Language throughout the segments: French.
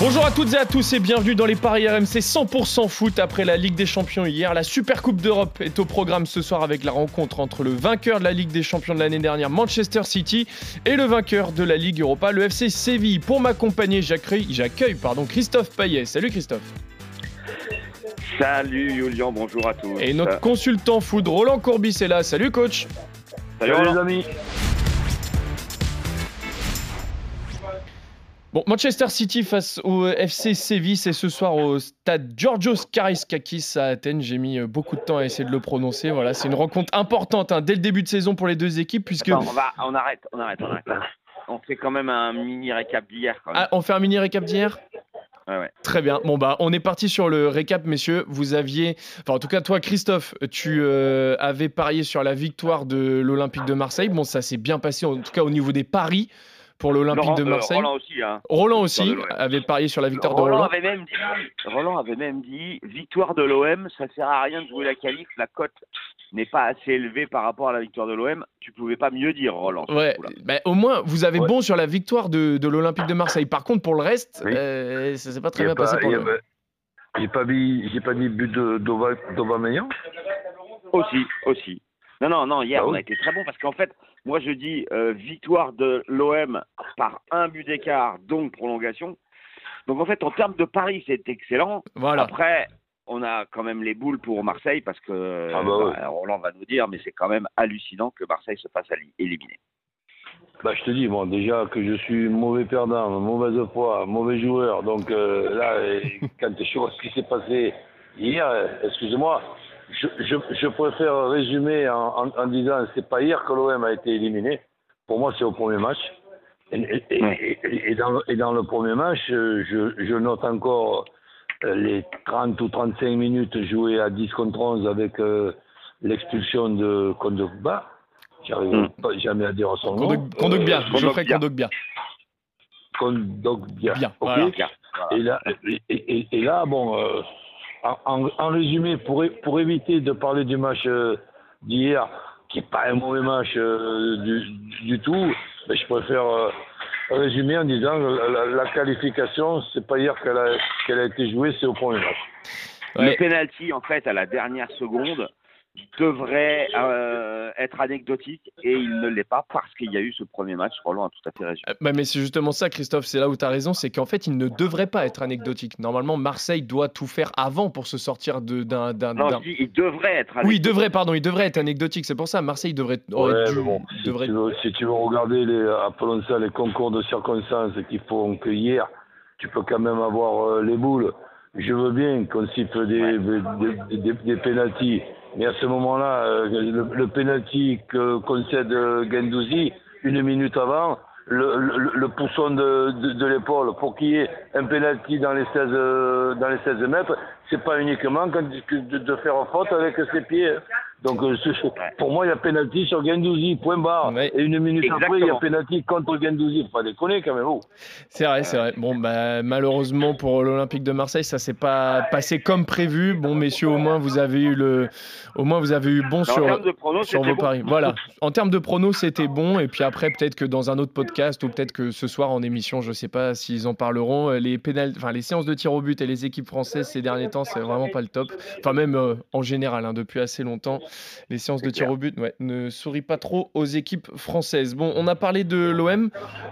Bonjour à toutes et à tous et bienvenue dans les paris RMC 100% foot après la Ligue des Champions hier. La Super Coupe d'Europe est au programme ce soir avec la rencontre entre le vainqueur de la Ligue des Champions de l'année dernière, Manchester City, et le vainqueur de la Ligue Europa, le FC Séville. Pour m'accompagner, j'accueille pardon, Christophe Payet. Salut Christophe. Salut Julien, bonjour à tous. Et notre consultant foot, Roland Courbis est là. Salut coach. Salut, Salut les amis. Bon, Manchester City face au FC Séville, c'est ce soir au stade Georgios Kariskakis à Athènes. J'ai mis euh, beaucoup de temps à essayer de le prononcer. Voilà, c'est une rencontre importante hein, dès le début de saison pour les deux équipes puisque. on, va, on arrête, on arrête, on arrête. On fait quand même un mini récap d'hier. Ah, on fait un mini récap d'hier? Ouais, ouais. Très bien. Bon bah on est parti sur le récap, messieurs. Vous aviez, enfin en tout cas toi, Christophe, tu euh, avais parié sur la victoire de l'Olympique de Marseille. Bon, ça s'est bien passé en tout cas au niveau des paris pour l'Olympique de euh, Marseille. Roland aussi, hein. Roland aussi avait parié sur la victoire Roland de Roland. Avait même dit, Roland avait même dit victoire de l'OM, ça sert à rien de jouer la qualif, la cote n'est pas assez élevée par rapport à la victoire de l'OM. Tu pouvais pas mieux dire, Roland. Ouais, bah, au moins vous avez bon sur la victoire de, de l'Olympique de Marseille. Par contre, pour le reste, oui. euh, ça s'est pas très bien pas, passé pour J'ai pas dit, j'ai pas dit but d'Aubameyang? Aussi, aussi. Non, non, non, hier, ah, on a été très bon parce qu'en fait, moi, je dis euh, victoire de l'OM par un but d'écart, donc prolongation. Donc, en fait, en termes de paris, c'est excellent. Voilà. Après, on a quand même les boules pour Marseille parce que ah bah, ouais. bah, Roland va nous dire, mais c'est quand même hallucinant que Marseille se fasse éliminer. Bah, je te dis, bon, déjà que je suis mauvais perdant, mauvaise foi, mauvais joueur. Donc euh, là, quand je vois ce qui s'est passé hier, excusez-moi, je, je, je, préfère résumer en, en, en disant c'est pas hier que l'OM a été éliminé. Pour moi, c'est au premier match. Et, et, et, et, dans, et dans le premier match, je, je note encore les 30 ou 35 minutes jouées à 10 contre 11 avec euh, l'expulsion de Kondogba. J'arrive Mm. pas jamais à dire son nom. Kondogbia, Euh, je ferai Kondogbia. Kondogbia. Bien, ok. voilà. Et là, et, et- et là, bon, euh, en, en résumé, pour, éviter de parler du match euh, d'hier, qui n'est pas un mauvais match euh, du, du tout, je préfère euh, résumer en disant que la, la qualification, c'est pas hier qu'elle a, qu'elle a été jouée, c'est au premier match. Ouais. Le penalty, en fait, à la dernière seconde, devrait euh, être anecdotique et il ne l'est pas parce qu'il y a eu ce premier match. Roland a tout à fait raison. Euh, bah, mais c'est justement ça, Christophe, c'est là où tu as raison, c'est qu'en fait, il ne devrait pas être anecdotique. Normalement, Marseille doit tout faire avant pour se sortir de- d'un. d'un- Non, d'un- je dis, il devrait être Oui, il anecdotique. devrait, pardon, il devrait être anecdotique. C'est pour ça, Marseille devrait. aurait Ouais, dû- mais bon, si, devrait- tu veux, si tu veux regarder les, appelons ça les concours de circonstances qui font que hier, tu peux quand même avoir euh, les boules. Je veux bien qu'on siffle des, des, des, des pénalties, mais à ce moment-là, euh, le, le pénalty que concède Gendouzi, une minute avant, le, le, le pousson de, de, de l'épaule pour qu'il y ait un pénalty dans les 16, euh, dans les 16 mètres, c'est pas uniquement quand, de, de faire faute avec ses pieds. Donc euh, pour moi, il y a pénalty sur Gendouzi, point barre. Ouais. Et une minute après, il y a pénalty contre Gendouzi. Faut pas déconner quand même. Oh. C'est vrai, c'est vrai. Bon, bah, malheureusement pour l'Olympique de Marseille, ça s'est pas passé comme prévu. Bon, messieurs, au moins vous avez eu le, au moins vous avez eu bon en sur pronos, sur vos bon. paris. Voilà. En termes de pronos, c'était bon. Et puis après, peut-être que dans un autre podcast ou peut-être que ce soir en émission, je sais pas s'ils en parleront. euh, Les pénal, enfin les séances de tir au but et les équipes françaises ces derniers temps, c'est vraiment pas le top. Enfin même euh, en général, hein, depuis assez longtemps, les séances de tir au but, ouais, ne sourient pas trop aux équipes françaises. Bon, on a parlé de l'OM.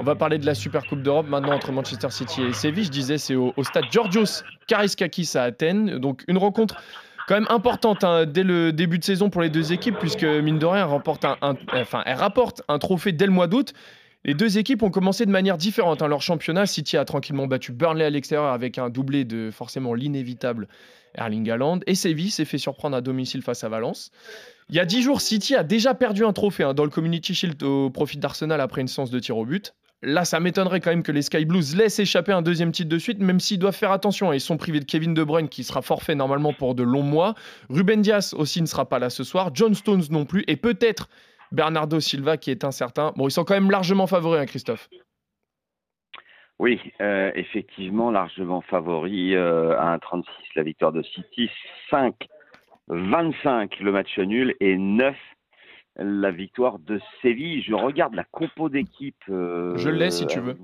On va parler de la Super Coupe d'Europe maintenant entre Manchester City et Séville. Je disais, c'est au, au stade Georgios Kariskakis à Athènes. Donc une rencontre quand même importante hein, dès le début de saison pour les deux équipes, puisque mine de rien, elle, remporte un, un- enfin, elle rapporte un trophée dès le mois d'août. Les deux équipes ont commencé de manière différente. hein. Leur championnat, City a tranquillement battu Burnley à l'extérieur avec un doublé de forcément l'inévitable Erling Haaland. Et Séville s'est fait surprendre à domicile face à Valence. Il y a dix jours, City a déjà perdu un trophée hein, dans le Community Shield au profit d'Arsenal après une séance de tir au but. Là, ça m'étonnerait quand même que les Sky Blues laissent échapper un deuxième titre de suite, même s'ils doivent faire attention. Ils sont privés de Kevin De Bruyne, qui sera forfait normalement pour de longs mois. Ruben Dias aussi ne sera pas là ce soir. John Stones non plus. Et peut-être Bernardo Silva, qui est incertain. Bon, ils sont quand même largement favoris, hein, Christophe. Oui, euh, effectivement, largement favori euh, à 1,36 la victoire de City, 5, 25 le match nul et 9 la victoire de Séville. Je regarde la compo d'équipe. euh, Je l'ai, si tu veux.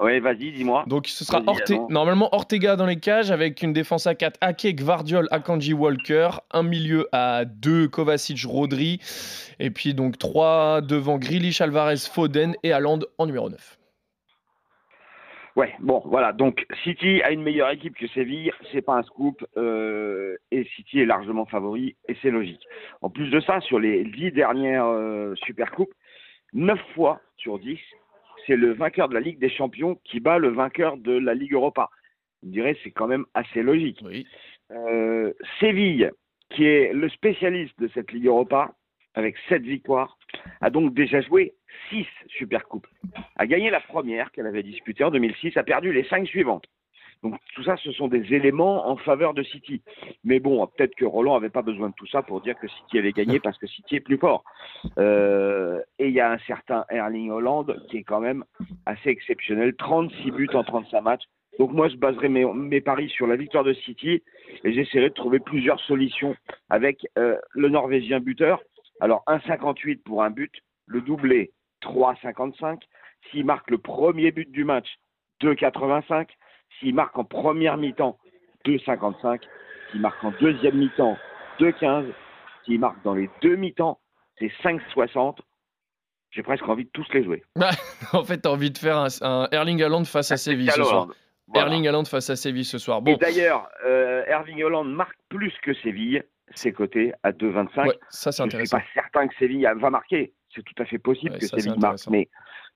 Ouais, vas-y, dis-moi. Donc ce sera Orte- normalement Ortega dans les cages avec une défense à 4, Ake, Gvardiol, Akanji, Walker, un milieu à 2, Kovacic, Rodri, et puis donc 3 devant Grealish, Alvarez, Foden et Haaland en numéro 9. Ouais, bon, voilà. Donc, City a une meilleure équipe que Séville, c'est pas un scoop, euh, et City est largement favori, et c'est logique. En plus de ça, sur les dix dernières euh, Supercoupes, 9 fois sur 10, c'est le vainqueur de la Ligue des Champions qui bat le vainqueur de la Ligue Europa. Vous me direz, c'est quand même assez logique. Oui. Euh, Séville, qui est le spécialiste de cette Ligue Europa, avec 7 victoires, a donc déjà joué 6 Supercoupes. A gagné la première qu'elle avait disputée en 2006, a perdu les 5 suivantes. Donc tout ça, ce sont des éléments en faveur de City. Mais bon, peut-être que Roland n'avait pas besoin de tout ça pour dire que City avait gagné parce que City est plus fort. Euh, et il y a un certain Erling Holland qui est quand même assez exceptionnel, 36 buts en 35 matchs. Donc moi, je baserai mes, paris sur la victoire de City et j'essaierai de trouver plusieurs solutions avec euh, le Norvégien buteur. Alors 1,58 pour un but, le doublé 3,55. S'il marque le premier but du match, 2,85. S'il marque en première mi-temps, 2,55. S'il marque en deuxième mi-temps, 2,15. S'il marque dans les deux mi-temps, c'est 5,60. J'ai presque envie de tous les jouer. en fait, t'as envie de faire un, un Erling Haaland face à Séville ce soir. Voilà. Erling Haaland face à Séville ce soir. Et Bon, d'ailleurs, euh, Erling Holland marque plus que Séville. C'est coté à 2,25. ouais, ça c'est Je ne suis intéressant. pas certain que Séville va marquer. C'est tout à fait possible Ouais, que ça, Séville marque. intéressant. Mais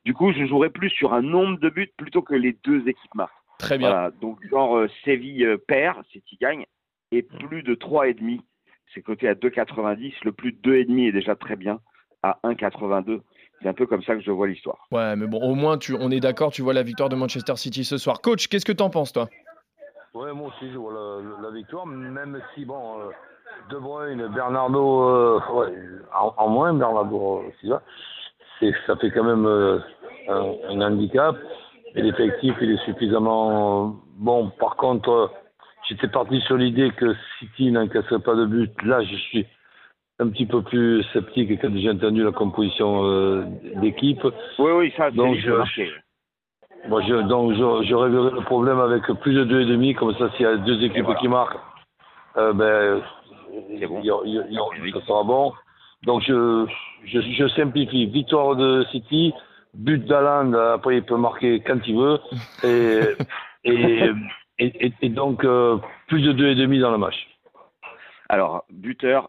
du coup, je jouerai plus sur un nombre de buts plutôt que les deux équipes marquent. Très bien. Voilà. Donc, genre, euh, Séville euh, perd, c'est qui gagne. Et plus de 3,5, c'est coté à 2,90. Le plus de 2,5 est déjà très bien à 1,82. C'est un peu comme ça que je vois l'histoire. Ouais, mais bon, au moins, tu, on est d'accord, tu vois la victoire de Manchester City ce soir. Coach, qu'est-ce que t'en penses, toi? Ouais, moi aussi, je vois la, la victoire, même si, bon, euh, De Bruyne, Bernardo, euh, ouais, en, en moins, Bernardo c'est, ça fait quand même euh, un, un handicap. Et l'effectif, il est suffisamment bon. Par contre, j'étais parti sur l'idée que City n'encaisserait pas de but. Là, je suis un petit peu plus sceptique quand j'ai entendu la composition euh, d'équipe. Oui, oui, ça, Donc, je- marquer. Moi, je, donc, je, je révélerai le problème avec plus de 2,5, comme ça, s'il y a deux équipes voilà. qui marquent, euh, ben, C'est bon. il y a- il y a- il y a- Oui. ça sera bon. Donc, je, je, je simplifie. Victoire de City, but d'Aland, après, il peut marquer quand il veut, et, et, et, et- et donc, euh, plus de 2,5 dans le match. Alors, buteur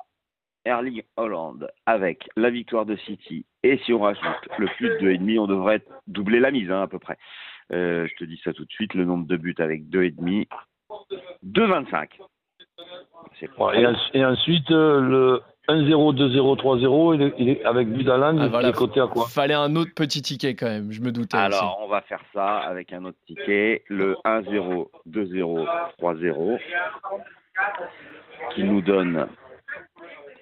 Erling Holland avec la victoire de City. Et si on rajoute le plus de 2,5, on devrait doubler la mise hein, à peu près. Euh, je te dis ça tout de suite, le nombre de buts avec 2,5. 2,25. C'est Voilà. Et, et ensuite, euh, le 1-0, 2-0, 3-0, il est, il est avec but d'Aland, Ah, voilà. il est coté à quoi Fallait un autre petit ticket quand même, je me doutais. aussi. Alors, on va faire ça avec un autre ticket, le 1-0, 2-0, 3-0, qui nous donne,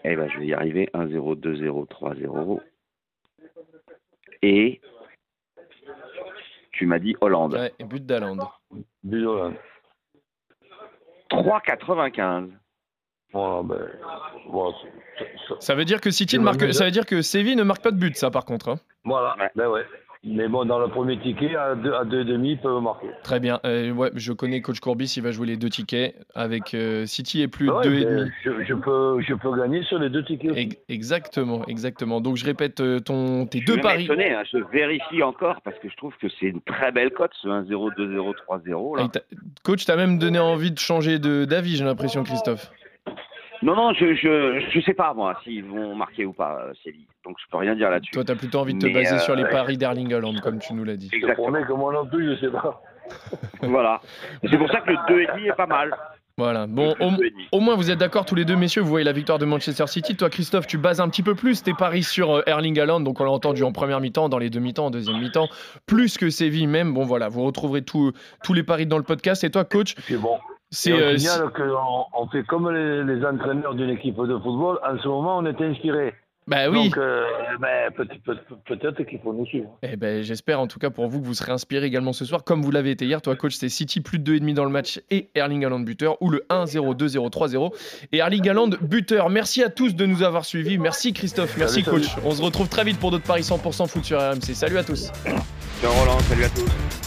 eh ben, je vais y arriver, 1-0, 2-0, 3-0, et tu m'as dit Hollande, Ouais, et but d'Haaland. But. 3,95. Voilà, ben, voilà, c'est- c'est- Ça veut dire que City ne marque, ça veut dire que Séville ne marque pas de but, ça par contre. hein. Voilà, Ouais. ben ouais. Mais bon, dans le premier ticket, à 2 à deux et demi, ils peuvent marquer. Très bien. Euh, ouais, je connais coach Courbis, il va jouer les deux tickets avec euh, City et plus Ouais, deux et ben, demi. je, je peux, je peux gagner sur les deux tickets Exactement, exactement. Donc je répète euh, ton tes Je deux paris. hein, je vérifie encore parce que je trouve que c'est une très belle cote, ce 1-0, 2-0, 3-0. Là. Et t'as- Coach, t'as même donné envie de changer de d'avis, j'ai l'impression, Christophe. Non, non, je, je, je sais pas moi s'ils vont marquer ou pas, euh, Séville. Donc je peux rien dire là-dessus. Toi, t'as plutôt envie de te Mais, baser euh, sur les ouais. paris d'Erling Haaland, comme tu nous l'as dit. Je te Exactement. promets que moi non plus, je sais pas. Voilà. C'est pour ça que le 2,5 est pas mal. Voilà. Bon, Le au, 2,5. au moins vous êtes d'accord tous les deux, messieurs. Vous voyez la victoire de Manchester City. Toi, Christophe, tu bases un petit peu plus tes paris sur euh, Erling Haaland. Donc on l'a entendu en première mi-temps, dans les deux mi-temps, en deuxième mi-temps, plus que Séville même. Bon voilà, vous retrouverez tout- tous les paris dans le podcast. Et toi, coach, C'est bon. C'est euh, signale qu'on on fait comme les, les entraîneurs d'une équipe de football. En ce moment, on est inspiré. Bah oui. Donc, euh, ben, peut- peut- peut-être qu'il faut nous suivre. Eh ben, j'espère en tout cas pour vous que vous serez inspiré également ce soir, comme vous l'avez été hier. Toi, coach, c'est City plus de 2,5 dans le match et Erling Haaland buteur, ou le 1-0, 2-0, 3-0. Et Erling Haaland buteur. Merci à tous de nous avoir suivis. Merci Christophe, merci Salut, coach. On se retrouve très vite pour d'autres paris 100% foot sur RMC. Salut à tous. Ciao Roland, salut à tous.